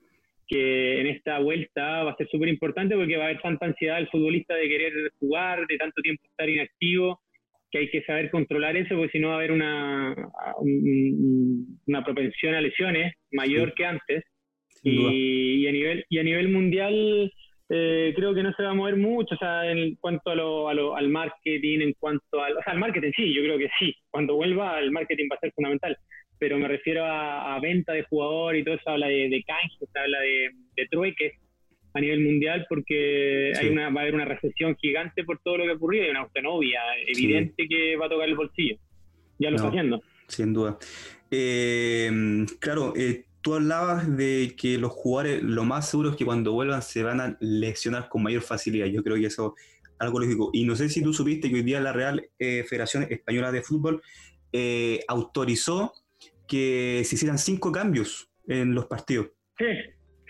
que en esta vuelta va a ser súper importante porque va a haber tanta ansiedad del futbolista de querer jugar, de tanto tiempo estar inactivo, que hay que saber controlar eso, porque si no va a haber una, una propensión a lesiones mayor que antes. Y, a nivel, y a nivel mundial eh, creo que no se va a mover mucho, o sea, en cuanto a lo, a lo, al marketing, en cuanto al, o sea, al marketing sí, yo creo que sí, cuando vuelva el marketing va a ser fundamental, pero me refiero a, venta de jugador y todo eso, habla de, de se habla de, de trueques, a nivel mundial porque hay una, va a haber una recesión gigante por todo lo que ha ocurrido y una obvia, evidente que va a tocar el bolsillo. Ya lo está haciendo. Sin duda. Eh, claro, eh, tú hablabas de que los jugadores, lo más seguro es que cuando vuelvan se van a lesionar con mayor facilidad. Yo creo que eso es algo lógico. Y no sé si tú supiste que hoy día la Real eh, Federación Española de Fútbol autorizó que se hicieran cinco cambios en los partidos. Sí,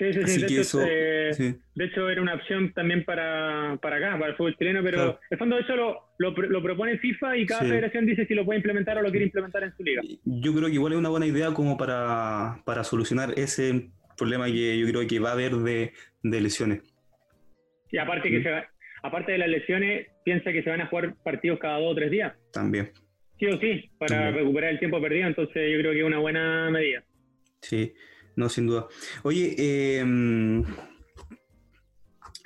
Sí, sí, eh, sí. De, hecho, era una opción también para, para acá, para el fútbol chileno, pero el fondo eso lo, lo, propone FIFA y cada federación dice si lo puede implementar o lo quiere implementar en su liga. Yo creo que igual es una buena idea como para, para solucionar ese problema que yo creo que va a haber de, lesiones. Y aparte, que se aparte de las lesiones, piensa que se van a jugar partidos cada dos o tres días. También. Sí o sí, para recuperar el tiempo perdido, entonces yo creo que es una buena medida. Sí. No, sin duda. Oye, em,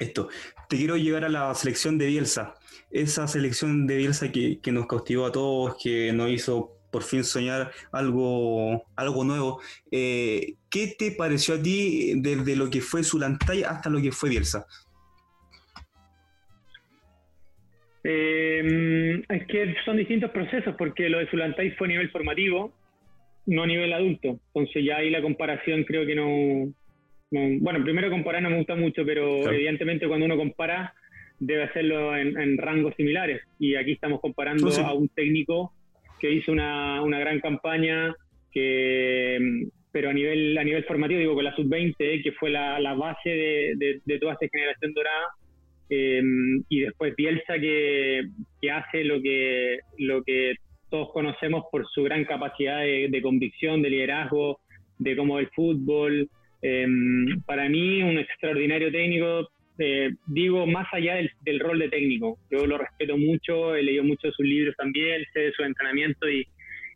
esto, te quiero llevar a la selección de Bielsa. Esa selección de Bielsa que, nos cautivó a todos, que nos hizo por fin soñar algo, algo nuevo. Eh, ¿Qué te pareció a ti desde lo que fue Zulantay hasta lo que fue Bielsa? Em, es que son distintos procesos, porque lo de Zulantay fue a nivel formativo, no a nivel adulto. Entonces ya ahí la comparación creo que no... bueno, primero comparar no me gusta mucho, pero evidentemente cuando uno compara debe hacerlo en, rangos similares. Y aquí estamos comparando a un técnico que hizo una, una gran campaña, que, pero a nivel, a nivel formativo, digo, con la sub-20, que fue la, la base de, de, toda esta generación dorada, eh, y después Bielsa que, que, hace lo que, lo que todos conocemos por su gran capacidad de, convicción, de liderazgo, de cómo el fútbol. Em, para mí, un extraordinario técnico, eh, digo, más allá del, rol de técnico. Yo lo respeto mucho, he leído mucho de sus libros también, sé de su entrenamiento y,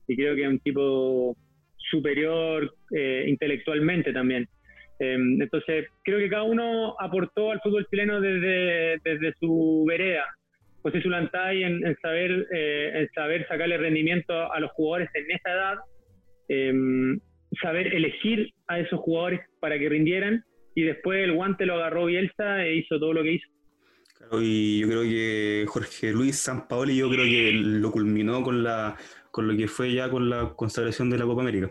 creo que es un tipo superior eh, intelectualmente también. Em, entonces, creo que cada uno aportó al fútbol chileno desde su vereda. José Zulantay en, saber, eh, en saber sacarle rendimiento a los jugadores en esa edad, em, saber elegir a esos jugadores para que rindieran y después el guante lo agarró Bielsa e hizo todo lo que hizo. Claro, y yo creo que Jorge Luis Sampaoli yo creo que lo culminó con la con lo que fue ya con la consagración de la Copa América,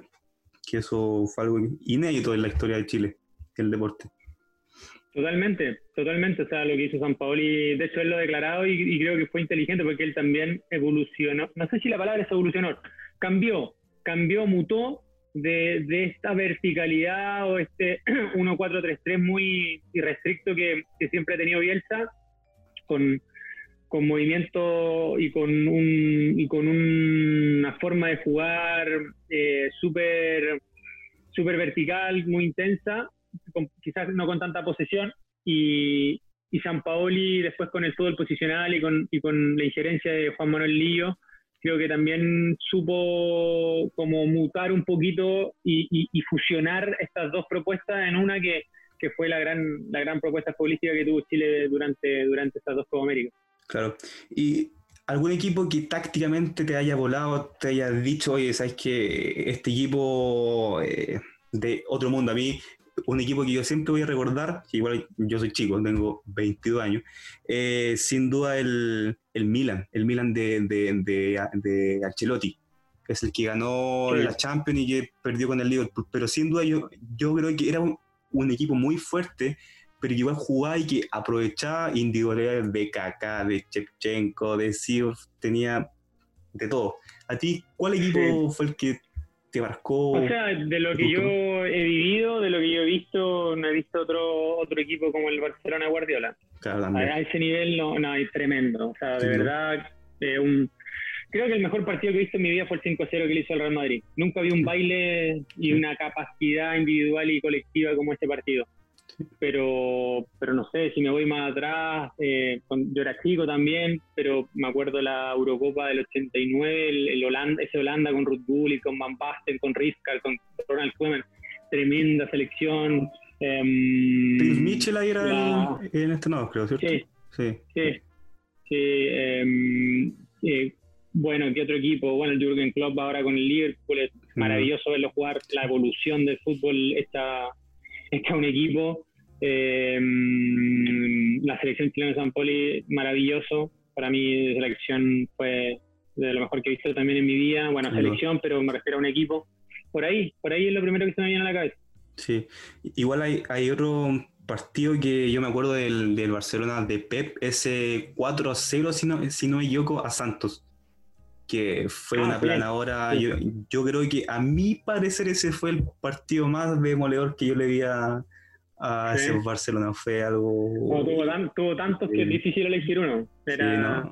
que eso fue algo inédito en la historia de Chile, el deporte. Totalmente, totalmente. O sea, lo que hizo San Paoli, de hecho él lo ha declarado y, creo que fue inteligente porque él también evolucionó. No sé si la palabra es evolucionó, cambió, cambió, mutó de, esta verticalidad o este 1-4-3-3 muy irrestricto que, que, siempre ha tenido Bielsa, con, con movimiento y con, un, y con una forma de jugar eh, súper super vertical, muy intensa, quizás no con tanta posesión, y, y San Paoli después con el fútbol posicional y con, y con la injerencia de Juan Manuel Lío, creo que también supo como mutar un poquito y, fusionar estas dos propuestas en una que, que, fue la gran, la gran propuesta futbolística que tuvo Chile durante, durante estas dos Copa América. Claro. Y algún equipo que tácticamente te haya volado, te haya dicho, oye, sabes que este equipo eh, de otro mundo a mí un equipo que yo siempre voy a recordar, que igual yo soy chico, tengo 22 años, eh, sin duda el, el, Milan, el Milan de, de, de, Ancelotti, que es el que ganó la Champions y que perdió con el Liverpool, pero sin duda yo, yo creo que era un, equipo muy fuerte, pero que igual jugaba y que aprovechaba individualidades de Kaká, de Chepchenko, de Siov, tenía de todo. ¿A ti cuál equipo fue el que te marcó? O sea, de lo que yo he vivido, de lo que yo he visto, no he visto otro otro equipo como el Barcelona Guardiola. a, ese nivel no, no, es tremendo. O sea, de verdad, eh, un, creo que el mejor partido que he visto en mi vida fue el 5-0 que le hizo el Real Madrid. Nunca vi un baile y una capacidad individual y colectiva como este partido. Pero, pero no sé, si me voy más atrás, eh, yo era chico también, pero me acuerdo la Eurocopa del 89, el, Holanda, ese Holanda con Ruth Gullit, con Van Basten, con Rizkal, con Ronald Koeman, tremenda selección. Eh, Mitchell ahí era en este no, creo, ¿cierto? Sí, sí. sí, em, eh, bueno, ¿qué otro equipo? Bueno, el Jürgen Klopp ahora con el Liverpool, es maravilloso verlo jugar, la evolución del fútbol está, está un equipo. Eh, la selección chilena de San Poli, maravilloso. Para mí, selección fue de lo mejor que he visto también en mi vida. Bueno, selección, pero me refiero a un equipo. Por ahí, por ahí es lo primero que se me viene a la cabeza. Sí, igual hay, hay otro partido que yo me acuerdo del, del Barcelona de Pep, ese 4-0, si no, si no me equivoco, a Santos que fue ah, una planadora. Yo, yo, creo que a mi parecer ese fue el partido más demoledor que yo le vi a, ese Barcelona. Fue algo. tuvo, tantos que es difícil elegir uno. Era,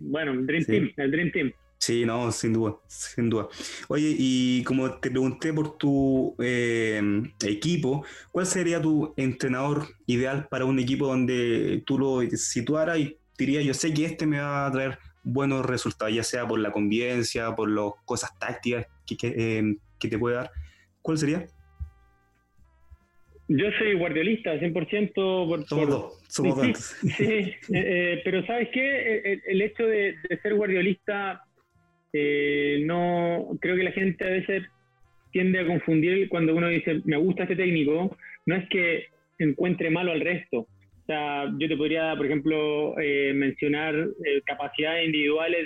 Bueno, el Dream Team, el Dream Team. Sí, no, sin duda, sin duda. Oye, y como te pregunté por tu eh, equipo, ¿cuál sería tu entrenador ideal para un equipo donde tú lo situaras y diría, yo sé que este me va a traer buenos resultados, ya sea por la convivencia, por las cosas tácticas que, eh, que, te puede dar. ¿Cuál sería? Yo soy guardiolista, 100%. Por, somos dos, somos dos. Sí, eh, eh, pero ¿sabes qué? El, hecho de, ser guardiolista, no creo que la gente a veces tiende a confundir cuando uno dice, me gusta este técnico, no es que encuentre malo al resto, o sea, yo te podría, por ejemplo, eh, mencionar eh, capacidades individuales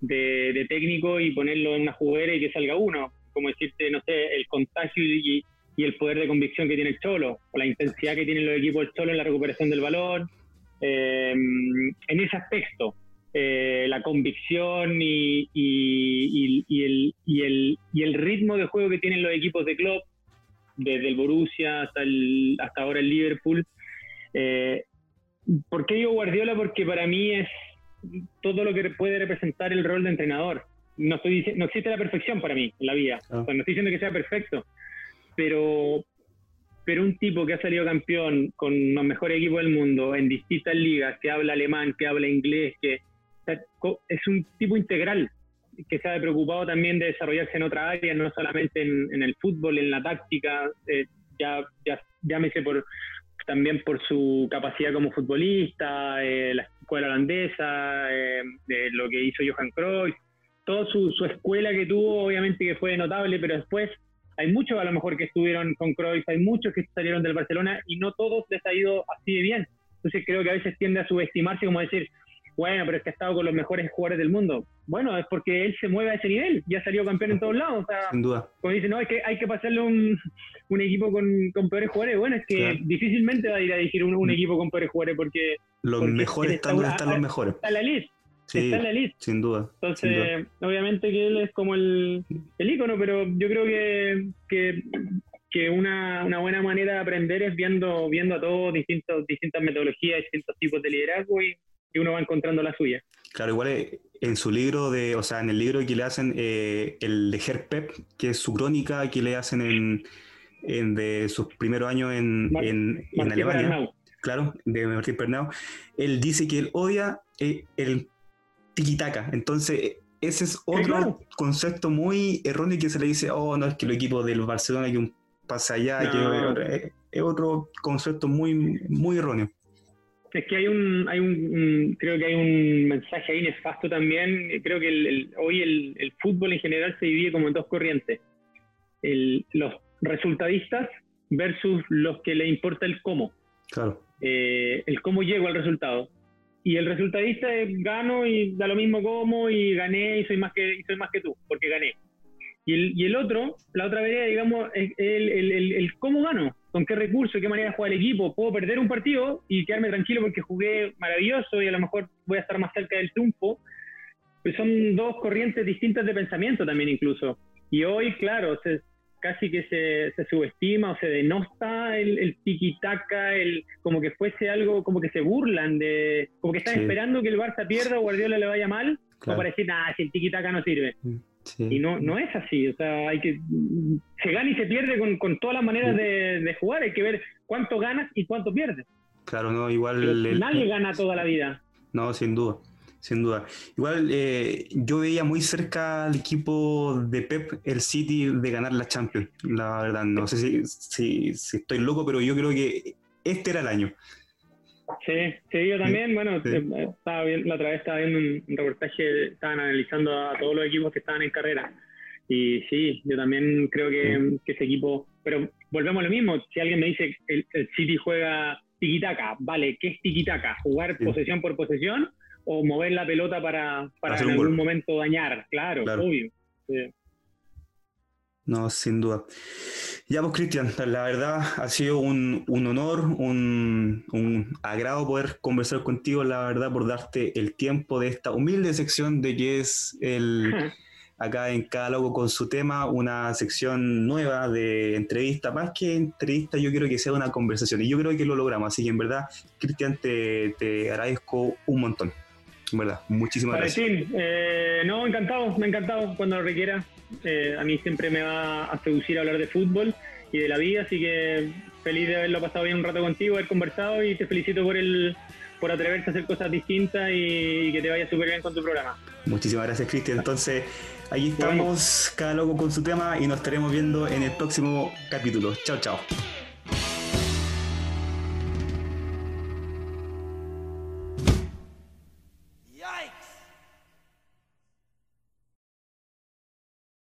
de, de, técnico y ponerlo en una juguera y que salga uno. Como decirte, no sé, el contagio y, y, el poder de convicción que tiene el Cholo, o la intensidad que tienen los equipos del Cholo en la recuperación del balón. Eh, en ese aspecto, la convicción y, y, el, y, el, y el ritmo de juego que tienen los equipos de club, desde el Borussia hasta, el, hasta ahora el Liverpool, eh, ¿Por qué digo Guardiola? Porque para mí es todo lo que puede representar el rol de entrenador. No, estoy no existe la perfección para mí en la vida. Ah. no estoy diciendo que sea perfecto, pero, pero un tipo que ha salido campeón con los mejores equipos del mundo en distintas ligas, que habla alemán, que habla inglés, que es un tipo integral que se ha preocupado también de desarrollarse en otra área, no solamente en, el fútbol, en la táctica, eh, ya, ya llámese por también por su capacidad como futbolista, eh, la escuela holandesa, eh, de lo que hizo Johan Cruyff, toda su, escuela que tuvo, obviamente que fue notable, pero después hay muchos a lo mejor que estuvieron con Cruyff, hay muchos que salieron del Barcelona y no todos les ha ido así de bien. Entonces creo que a veces tiende a subestimarse como decir, bueno, pero es que ha estado con los mejores jugadores del mundo. Bueno, es porque él se mueve a ese nivel, ya salió campeón en todos lados. Sin duda. Como dice, no, hay que, hay que pasarle un, un equipo con, con, peores jugadores. Bueno, es que difícilmente va a ir a dirigir un, equipo con peores jugadores porque. Los mejores están los mejores. Está la lista. Está en la lista. Sin duda. Entonces, obviamente que él es como el, el ícono, pero yo creo que, que, que una, una, buena manera de aprender es viendo, viendo a todos distintos, distintas metodologías, distintos tipos de liderazgo y y uno va encontrando la suya. Claro, igual eh, en su libro, de, o sea, en el libro que le hacen, eh, el de Pep, que es su crónica que le hacen en, en de sus primeros años en, en, Alemania. Claro, de Martín Pernau. Él dice que él odia eh, el tiki-taka. Entonces, ese es otro concepto muy erróneo que se le dice, oh, no, es que el equipo del Barcelona que un pasa allá, que es otro concepto muy, muy erróneo. Es que hay un, hay un, creo que hay un mensaje ahí nefasto también. Creo que el, hoy el, el, fútbol en general se divide como en dos corrientes. los resultadistas versus los que le importa el cómo. Claro. Eh, el cómo llego al resultado. Y el resultadista es gano y da lo mismo cómo y gané y soy más que, y soy más que tú, porque gané. Y el, y el otro, la otra vereda, digamos, es el, el, el, cómo gano, con qué recurso, qué manera juega el equipo. Puedo perder un partido y quedarme tranquilo porque jugué maravilloso y a lo mejor voy a estar más cerca del triunfo. Pues son dos corrientes distintas de pensamiento también incluso. Y hoy, claro, se, casi que se, se, subestima o se denosta el, el tiki-taka, el, como que fuese algo, como que se burlan de, como que están esperando que el Barça pierda o Guardiola le vaya mal, como para decir, nada, si el tiki-taka no sirve. Mm. Y no, no es así, o sea, hay que se gana y se pierde con, con todas las maneras de, de, jugar, hay que ver cuánto ganas y cuánto pierdes. Claro, no, igual... nadie gana toda la vida. No, sin duda, sin duda. Igual eh, yo veía muy cerca al equipo de Pep, el City, de ganar la Champions, la verdad. No sé si, si, si estoy loco, pero yo creo que este era el año. Sí, sí, yo también, bueno, eh, estaba bien, la otra vez estaba viendo un, reportaje, estaban analizando a todos los equipos que estaban en carrera. Y sí, yo también creo que, ese equipo, pero volvemos a lo mismo, si alguien me dice el, el City juega tiquitaca, vale, ¿qué es tiquitaca? ¿Jugar posesión por posesión o mover la pelota para, para en algún momento dañar? Claro, obvio. No, sin duda. Ya pues, Cristian, la verdad ha sido un, honor, un, un, agrado poder conversar contigo, la verdad, por darte el tiempo de esta humilde sección de que es el acá en Cada Loco con su tema, una sección nueva de entrevista. Más que entrevista, yo quiero que sea una conversación y yo creo que lo logramos. Así que en verdad, Cristian, te, te agradezco un montón. Muchísimas gracias. Eh, no, encantado, me ha encantado cuando lo requiera. Eh, a mí siempre me va a seducir hablar de fútbol y de la vida, así que feliz de haberlo pasado bien un rato contigo, haber conversado y te felicito por el por atreverse a hacer cosas distintas y, y que te vaya súper bien con tu programa. Muchísimas gracias, Cristian. Entonces, Ahí estamos, cada loco con su tema y nos estaremos viendo en el próximo capítulo. Chao, chao.